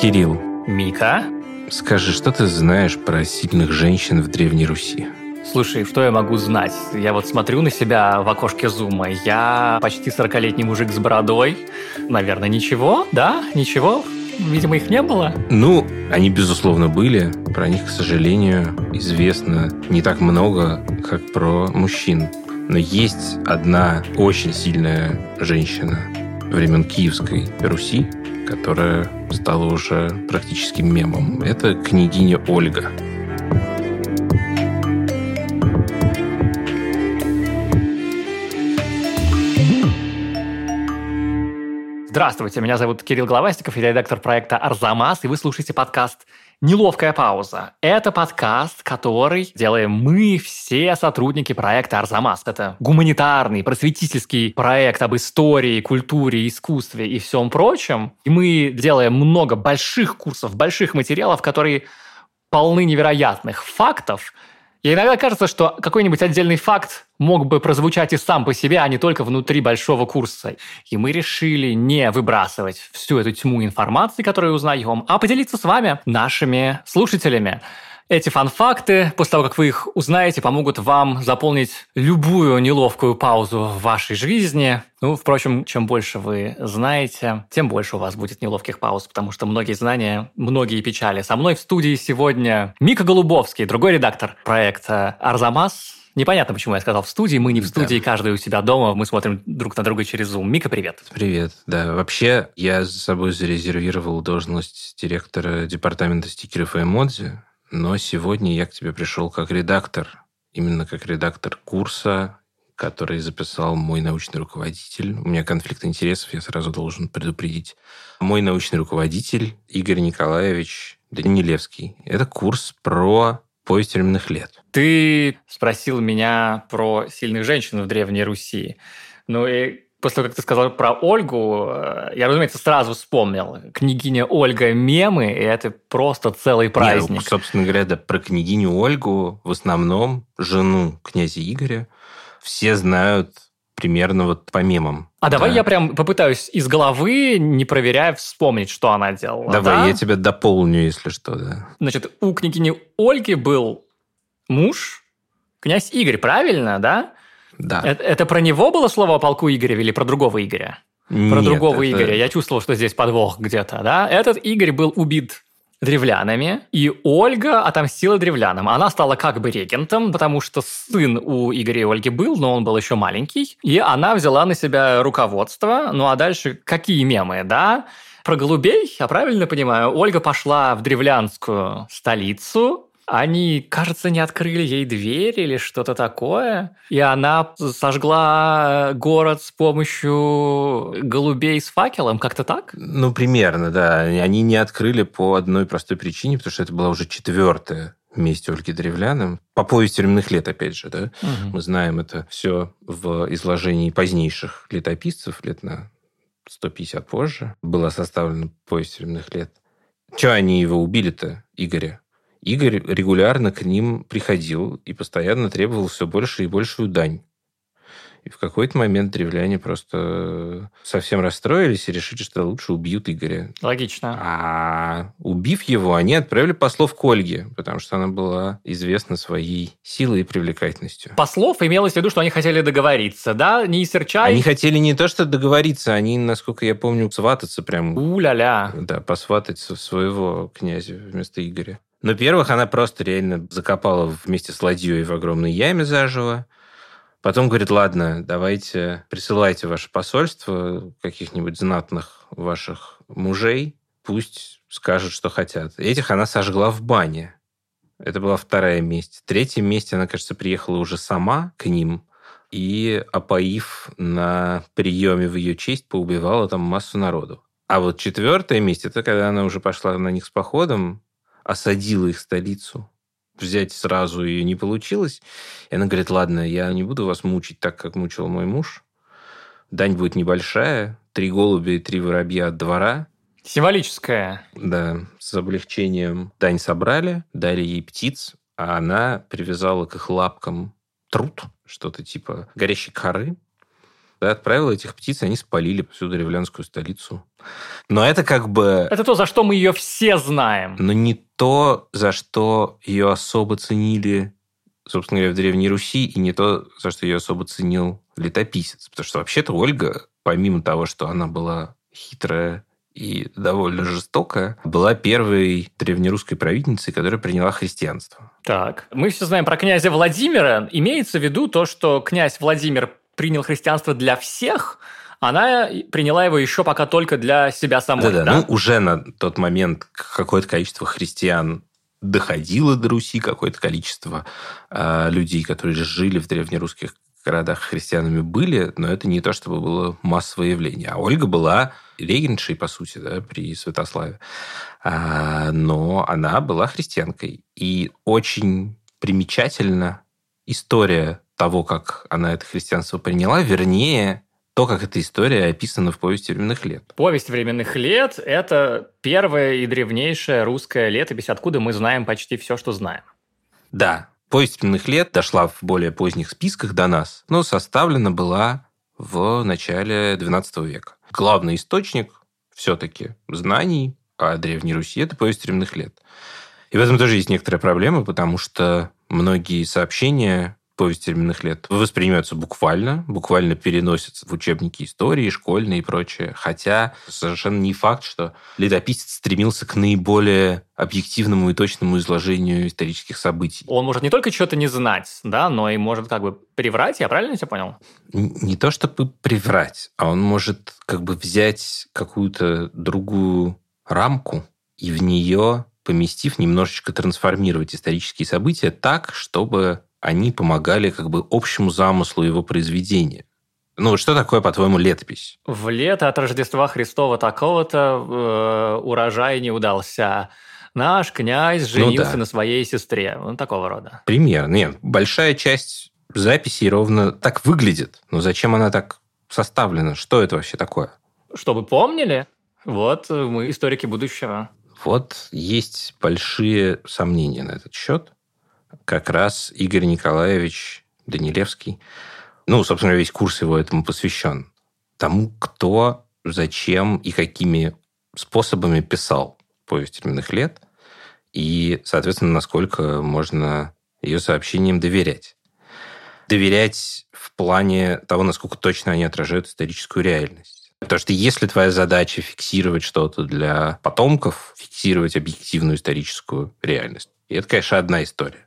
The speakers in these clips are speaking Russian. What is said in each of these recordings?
Кирилл, Мика? скажи, что ты знаешь про сильных женщин в Древней Руси? Слушай, что я могу знать? Я вот смотрю на себя в окошке зума. Я почти 40-летний мужик с бородой. Наверное, ничего, да? Ничего? Видимо, их не было. Ну, они, безусловно, были. Про них, к сожалению, известно не так много, как про мужчин. Но есть одна очень сильная женщина времен Киевской Руси, которая стала уже практически мемом. Это княгиня Ольга. Здравствуйте, меня зовут Кирилл Главастиков, я редактор проекта «Арзамас», и вы слушаете подкаст «Неловкая пауза». Это подкаст, который делаем мы, все сотрудники проекта «Арзамас». Это гуманитарный, просветительский проект об истории, культуре, искусстве и всем прочем. И мы делаем много больших курсов, больших материалов, которые полны невероятных фактов – и иногда кажется, что какой-нибудь отдельный факт мог бы прозвучать и сам по себе, а не только внутри большого курса. И мы решили не выбрасывать всю эту тьму информации, которую узнаем, а поделиться с вами, нашими слушателями. Эти фан-факты, после того, как вы их узнаете, помогут вам заполнить любую неловкую паузу в вашей жизни. Ну, впрочем, чем больше вы знаете, тем больше у вас будет неловких пауз, потому что многие знания, многие печали. Со мной в студии сегодня Мика Голубовский, другой редактор проекта «Арзамас», Непонятно, почему я сказал в студии. Мы не в студии, да. каждый у себя дома. Мы смотрим друг на друга через Zoom. Мика, привет. Привет. Да, вообще я за собой зарезервировал должность директора департамента стикеров и эмодзи но сегодня я к тебе пришел как редактор, именно как редактор курса, который записал мой научный руководитель. У меня конфликт интересов, я сразу должен предупредить. Мой научный руководитель Игорь Николаевич Данилевский. Это курс про повесть временных лет. Ты спросил меня про сильных женщин в Древней Руси. Ну и после того, как ты сказал про Ольгу, э, я, разумеется, сразу вспомнил. Княгиня Ольга мемы, и это просто целый праздник. Нет, собственно говоря, да, про княгиню Ольгу, в основном жену князя Игоря, все знают примерно вот по мемам. А да. давай я прям попытаюсь из головы, не проверяя, вспомнить, что она делала. Давай, да? я тебя дополню, если что, да. Значит, у княгини Ольги был муж, князь Игорь, правильно, да? Да. Это, это про него было слово о полку Игоря или про другого Игоря? Нет, про другого это... Игоря. Я чувствовал, что здесь подвох где-то, да? Этот Игорь был убит древлянами, и Ольга отомстила древлянам. Она стала как бы регентом, потому что сын у Игоря и Ольги был, но он был еще маленький, и она взяла на себя руководство. Ну а дальше какие мемы, да? Про голубей, я правильно понимаю, Ольга пошла в древлянскую столицу, они, кажется, не открыли ей дверь или что-то такое, и она сожгла город с помощью голубей с факелом, как-то так? Ну, примерно, да. Они не открыли по одной простой причине, потому что это была уже четвертая месть Ольги Древляным. По повести временных лет, опять же, да? Угу. Мы знаем это все в изложении позднейших летописцев, лет на 150 позже. Была составлена повесть временных лет. Чего они его убили-то, Игоря? Игорь регулярно к ним приходил и постоянно требовал все больше и большую дань. И в какой-то момент древляне просто совсем расстроились и решили, что лучше убьют Игоря. Логично. А убив его, они отправили послов к Ольге, потому что она была известна своей силой и привлекательностью. Послов имелось в виду, что они хотели договориться, да? Не серчай. Они хотели не то, что договориться, они, насколько я помню, свататься прям. У-ля-ля. Да, посватать своего князя вместо Игоря. Ну, во-первых, она просто реально закопала вместе с ладьей в огромной яме заживо. Потом говорит, ладно, давайте присылайте ваше посольство каких-нибудь знатных ваших мужей, пусть скажут, что хотят. Этих она сожгла в бане. Это была вторая месть. Третья месть, она, кажется, приехала уже сама к ним и, опоив на приеме в ее честь, поубивала там массу народу. А вот четвертая месть, это когда она уже пошла на них с походом, осадила их столицу. Взять сразу ее не получилось. И она говорит, ладно, я не буду вас мучить так, как мучил мой муж. Дань будет небольшая. Три голубя и три воробья от двора. Символическая. Да, с облегчением дань собрали, дали ей птиц, а она привязала к их лапкам труд, что-то типа горящей коры, да, отправила этих птиц, они спалили всю древлянскую столицу. Но это как бы... Это то, за что мы ее все знаем. Но не то, за что ее особо ценили, собственно говоря, в Древней Руси, и не то, за что ее особо ценил летописец. Потому что вообще-то Ольга, помимо того, что она была хитрая и довольно жестокая, была первой древнерусской правительницей, которая приняла христианство. Так, мы все знаем про князя Владимира. Имеется в виду то, что князь Владимир принял христианство для всех, она приняла его еще пока только для себя самой. Да-да, да? ну уже на тот момент какое-то количество христиан доходило до Руси, какое-то количество э, людей, которые жили в древнерусских городах христианами были, но это не то, чтобы было массовое явление. А Ольга была регеншей, по сути, да, при Святославе. А, но она была христианкой. И очень примечательна история того, как она это христианство приняла, вернее, то, как эта история описана в «Повести временных лет». «Повесть временных лет» – это первая и древнейшая русская летопись, откуда мы знаем почти все, что знаем. Да, «Повесть временных лет» дошла в более поздних списках до нас, но составлена была в начале XII века. Главный источник все-таки знаний о Древней Руси – это «Повесть временных лет». И в этом тоже есть некоторая проблема, потому что многие сообщения повести временных лет воспринимаются буквально, буквально переносятся в учебники истории, школьные и прочее. Хотя совершенно не факт, что летописец стремился к наиболее объективному и точному изложению исторических событий. Он может не только что-то не знать, да, но и может как бы приврать, я правильно тебя понял? Не то чтобы приврать, а он может как бы взять какую-то другую рамку и в нее поместив, немножечко трансформировать исторические события так, чтобы они помогали как бы общему замыслу его произведения. Ну, что такое, по-твоему, летопись? В лето от Рождества Христова такого-то э, урожай не удался. Наш князь женился ну, да. на своей сестре. Ну, такого рода. Примерно. Нет, большая часть записей ровно так выглядит. Но зачем она так составлена? Что это вообще такое? Чтобы помнили. Вот мы историки будущего. Вот есть большие сомнения на этот счет как раз Игорь Николаевич Данилевский, ну, собственно, весь курс его этому посвящен. Тому, кто, зачем и какими способами писал повесть временных лет, и, соответственно, насколько можно ее сообщениям доверять. Доверять в плане того, насколько точно они отражают историческую реальность. Потому что если твоя задача фиксировать что-то для потомков, фиксировать объективную историческую реальность, и это, конечно, одна история.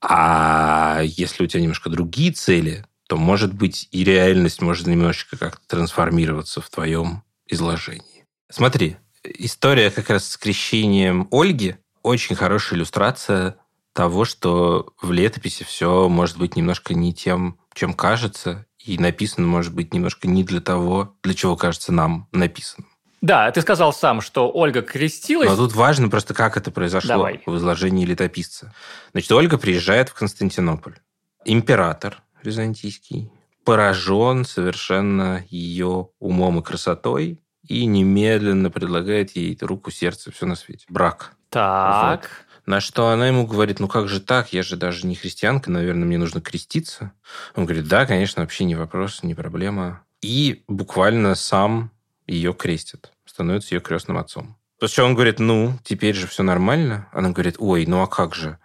А если у тебя немножко другие цели, то, может быть, и реальность может немножечко как-то трансформироваться в твоем изложении. Смотри, история как раз с крещением Ольги очень хорошая иллюстрация того, что в летописи все может быть немножко не тем, чем кажется, и написано может быть немножко не для того, для чего кажется нам написано. Да, ты сказал сам, что Ольга крестилась. Но тут важно просто, как это произошло Давай. в изложении летописца. Значит, Ольга приезжает в Константинополь. Император византийский поражен совершенно ее умом и красотой и немедленно предлагает ей руку, сердце, все на свете. Брак. Так. Вот. На что она ему говорит, ну как же так, я же даже не христианка, наверное, мне нужно креститься. Он говорит, да, конечно, вообще не вопрос, не проблема. И буквально сам ее крестит, становится ее крестным отцом. После чего он говорит, ну, теперь же все нормально. Она говорит, ой, ну а как же?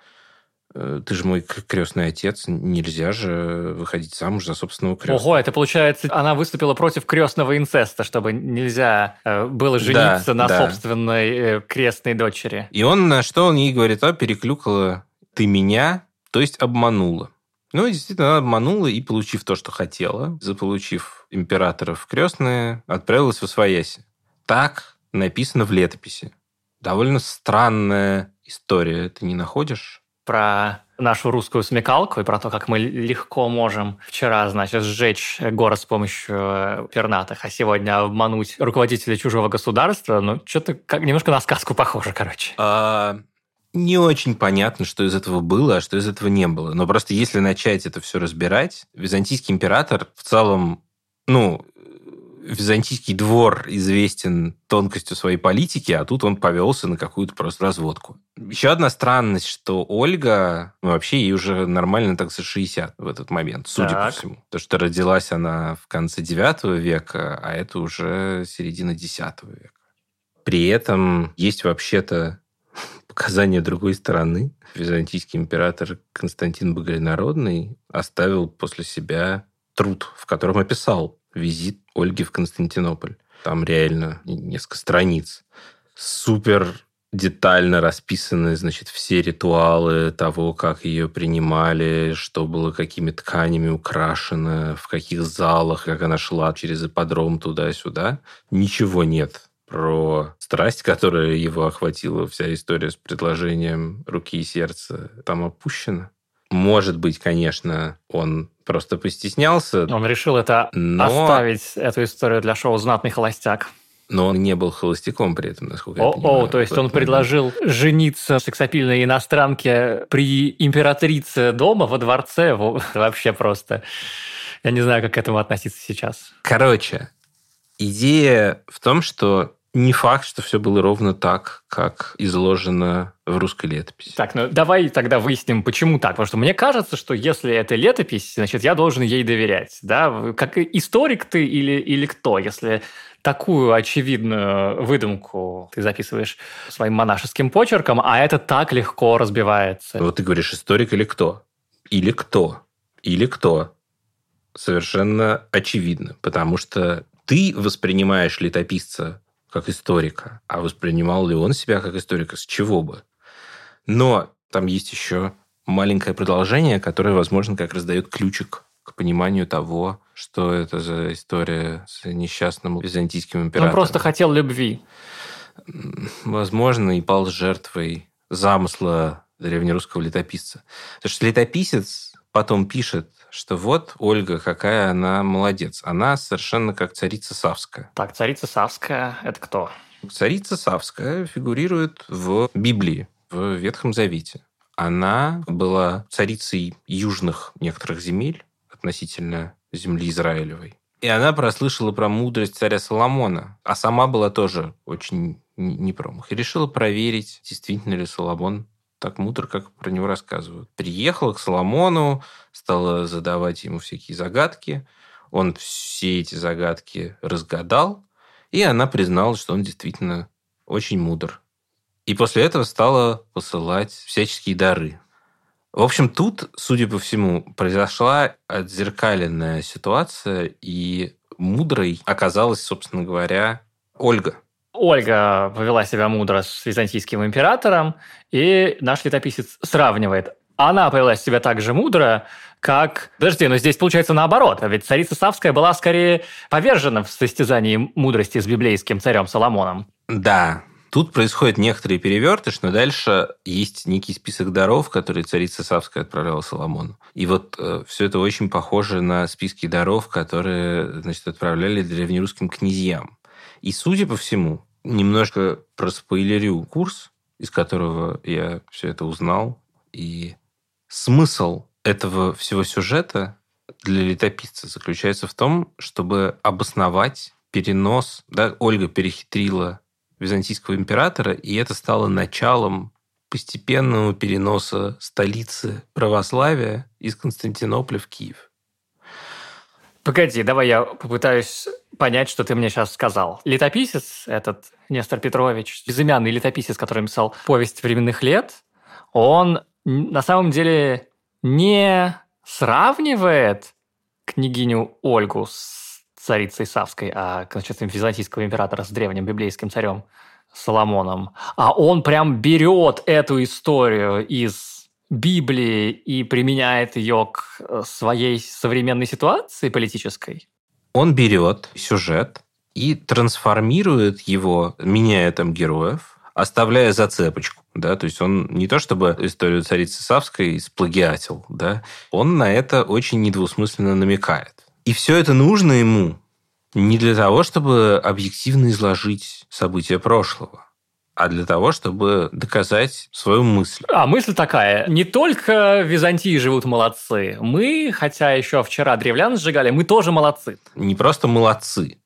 Э, ты же мой крестный отец, нельзя же выходить замуж за собственного крестного. Ого, это получается, она выступила против крестного инцеста, чтобы нельзя э, было жениться да, на да. собственной э, крестной дочери. И он на что он ей говорит, а, переклюкала ты меня, то есть обманула. Ну, действительно, она обманула и, получив то, что хотела, заполучив императоров крестные, отправилась в Освояси. Так написано в летописи. Довольно странная история, ты не находишь? Про нашу русскую смекалку и про то, как мы легко можем вчера, значит, сжечь город с помощью э, пернатых, а сегодня обмануть руководителя чужого государства, ну, что-то как немножко на сказку похоже, короче. А, не очень понятно, что из этого было, а что из этого не было. Но просто если начать это все разбирать, византийский император в целом, ну, византийский двор известен тонкостью своей политики, а тут он повелся на какую-то просто разводку. Еще одна странность, что Ольга, ну, вообще ей уже нормально так за 60 в этот момент, судя так. по всему. То, что родилась она в конце 9 века, а это уже середина 10 века. При этом есть вообще-то показания другой стороны. Византийский император Константин Богородный оставил после себя труд, в котором описал визит Ольги в Константинополь. Там реально несколько страниц. Супер детально расписаны, значит, все ритуалы того, как ее принимали, что было какими тканями украшено, в каких залах, как она шла через ипподром туда-сюда. Ничего нет про страсть, которая его охватила, вся история с предложением руки и сердца там опущена. Может быть, конечно, он просто постеснялся. Он решил это но... оставить, эту историю для шоу «Знатный холостяк». Но он не был холостяком при этом, насколько о, я понимаю. О, то есть он предложил жениться сексапильной иностранке при императрице дома во дворце. Вообще просто... Я не знаю, как к этому относиться сейчас. Короче, идея в том, что не факт, что все было ровно так, как изложено в русской летописи. Так, ну давай тогда выясним, почему так. Потому что мне кажется, что если это летопись, значит, я должен ей доверять. Да? Как историк ты или, или кто, если такую очевидную выдумку ты записываешь своим монашеским почерком, а это так легко разбивается. Вот ты говоришь, историк или кто? Или кто? Или кто? Совершенно очевидно, потому что ты воспринимаешь летописца как историка. А воспринимал ли он себя как историка? С чего бы? Но там есть еще маленькое продолжение, которое, возможно, как раз дает ключик к пониманию того, что это за история с несчастным византийским императором. Он просто хотел любви. Возможно, и пал жертвой замысла древнерусского летописца. Потому что летописец потом пишет что вот Ольга, какая она молодец. Она совершенно как царица Савская. Так, царица Савская – это кто? Царица Савская фигурирует в Библии, в Ветхом Завете. Она была царицей южных некоторых земель относительно земли Израилевой. И она прослышала про мудрость царя Соломона, а сама была тоже очень не промах. И решила проверить, действительно ли Соломон так мудр, как про него рассказывают. Приехала к Соломону, стала задавать ему всякие загадки. Он все эти загадки разгадал, и она призналась, что он действительно очень мудр. И после этого стала посылать всяческие дары. В общем, тут, судя по всему, произошла отзеркаленная ситуация, и мудрой оказалась, собственно говоря, Ольга. Ольга повела себя мудро с византийским императором, и наш летописец сравнивает. Она повела себя так же мудро, как... Подожди, но здесь получается наоборот. А ведь царица Савская была скорее повержена в состязании мудрости с библейским царем Соломоном. Да, Тут происходит некоторый перевертыш, но дальше есть некий список даров, которые царица Савская отправляла Соломону. И вот э, все это очень похоже на списки даров, которые значит, отправляли древнерусским князьям. И, судя по всему, немножко проспойлерю курс, из которого я все это узнал. И смысл этого всего сюжета для летописца заключается в том, чтобы обосновать перенос. Да, Ольга перехитрила византийского императора, и это стало началом постепенного переноса столицы православия из Константинополя в Киев. Погоди, давай я попытаюсь понять, что ты мне сейчас сказал. Летописец, этот Нестор Петрович, безымянный летописец, который писал «Повесть временных лет», он на самом деле не сравнивает княгиню Ольгу с царицей Савской, а кончеством византийского императора с древним библейским царем Соломоном, а он прям берет эту историю из Библии и применяет ее к э, своей современной ситуации политической? Он берет сюжет и трансформирует его, меняя там героев, оставляя зацепочку. Да, то есть он не то чтобы историю царицы Савской сплагиатил, да, он на это очень недвусмысленно намекает. И все это нужно ему не для того, чтобы объективно изложить события прошлого, а для того, чтобы доказать свою мысль. А мысль такая, не только в Византии живут молодцы, мы, хотя еще вчера древлян сжигали, мы тоже молодцы. Не просто молодцы,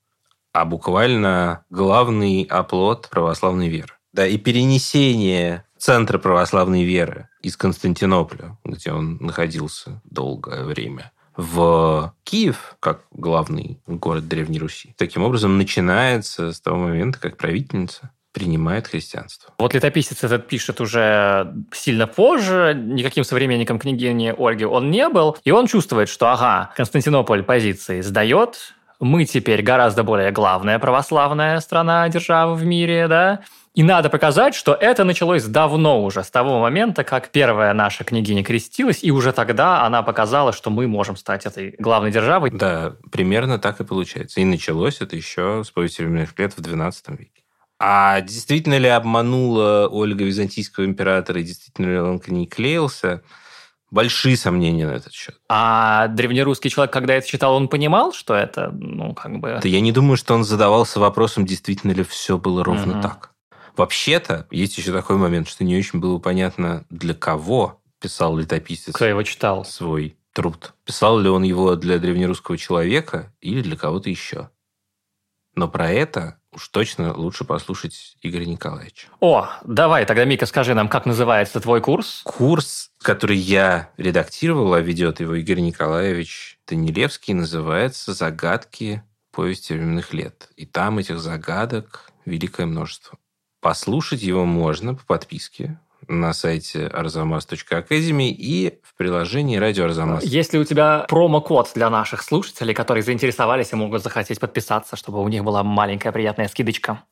а буквально главный оплот православной веры. Да, и перенесение центра православной веры из Константинополя, где он находился долгое время, в Киев, как главный город Древней Руси. Таким образом, начинается с того момента, как правительница принимает христианство. Вот летописец этот пишет уже сильно позже, никаким современником княгини Ольги он не был, и он чувствует, что, ага, Константинополь позиции сдает, мы теперь гораздо более главная православная страна, держава в мире, да, и надо показать, что это началось давно уже, с того момента, как первая наша княгиня крестилась, и уже тогда она показала, что мы можем стать этой главной державой. Да, примерно так и получается. И началось это еще с повести временных лет в XII веке. А действительно ли обманула Ольга византийского императора, и действительно ли он к ней клеился? Большие сомнения на этот счет. А древнерусский человек, когда это читал, он понимал, что это, ну, как бы... Да я не думаю, что он задавался вопросом, действительно ли все было ровно угу. так. Вообще-то, есть еще такой момент, что не очень было понятно, для кого писал летописец. Кто его читал? Свой труд. Писал ли он его для древнерусского человека или для кого-то еще. Но про это уж точно лучше послушать Игоря Николаевича. О, давай, тогда, Мика, скажи нам, как называется твой курс? Курс, который я редактировал, а ведет его Игорь Николаевич Данилевский, называется «Загадки повести временных лет». И там этих загадок великое множество. Послушать его можно по подписке на сайте arzamas.academy и в приложении «Радио Арзамас». Есть ли у тебя промокод для наших слушателей, которые заинтересовались и могут захотеть подписаться, чтобы у них была маленькая приятная скидочка?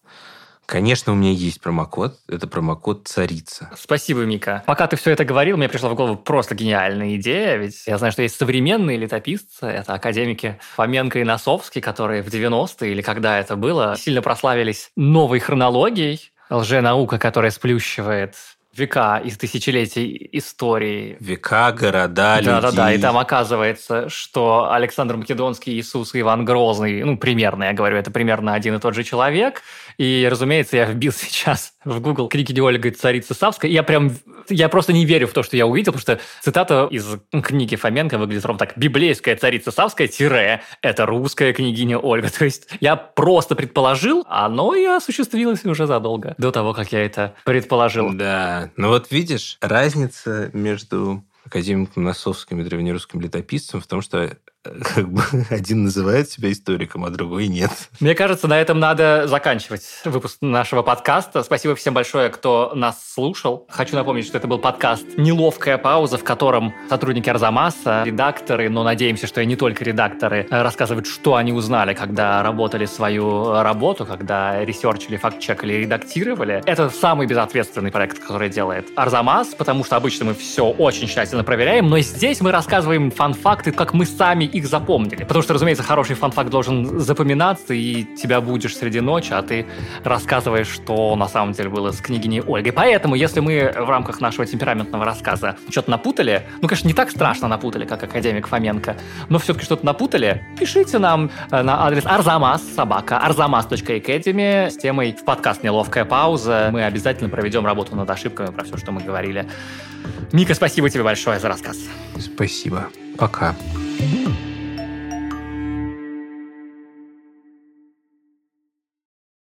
Конечно, у меня есть промокод. Это промокод «Царица». Спасибо, Мика. Пока ты все это говорил, мне пришла в голову просто гениальная идея, ведь я знаю, что есть современные летописцы, это академики Фоменко и Носовский, которые в 90-е или когда это было, сильно прославились новой хронологией, лженаука, которая сплющивает века из тысячелетий истории. Века, города, да, Да, да, да. И там оказывается, что Александр Македонский, Иисус и Иван Грозный, ну, примерно, я говорю, это примерно один и тот же человек. И, разумеется, я вбил сейчас в Google книги Ольга царица Савская. И я прям, я просто не верю в то, что я увидел, потому что цитата из книги Фоменко выглядит ровно так. «Библейская царица Савская, тире, это русская княгиня Ольга». То есть я просто предположил, оно и осуществилось уже задолго до того, как я это предположил. Да, ну вот видишь, разница между академиком Носовским и древнерусским летописцем в том, что как бы один называет себя историком, а другой нет. Мне кажется, на этом надо заканчивать выпуск нашего подкаста. Спасибо всем большое, кто нас слушал. Хочу напомнить, что это был подкаст «Неловкая пауза», в котором сотрудники Арзамаса, редакторы, но надеемся, что и не только редакторы, рассказывают, что они узнали, когда работали свою работу, когда ресерчили, факт-чекали, редактировали. Это самый безответственный проект, который делает Арзамас, потому что обычно мы все очень тщательно проверяем, но здесь мы рассказываем fun fact ы, как мы сами их запомнили. Потому что, разумеется, хороший fun fact должен запоминаться, и тебя будишь среди ночи, а ты рассказываешь, что на самом деле было с княгиней Ольгой. Поэтому, если мы в рамках нашего темпераментного рассказа что-то напутали, ну, конечно, не так страшно напутали, как академик Фоменко, но все-таки что-то напутали, пишите нам э, на адрес arzamas собака arzamas.academy с темой в подкаст «Неловкая пауза». Мы обязательно проведем работу над ошибками про все, что мы говорили. Мика, спасибо тебе большое за рассказ. Спасибо. Пока. you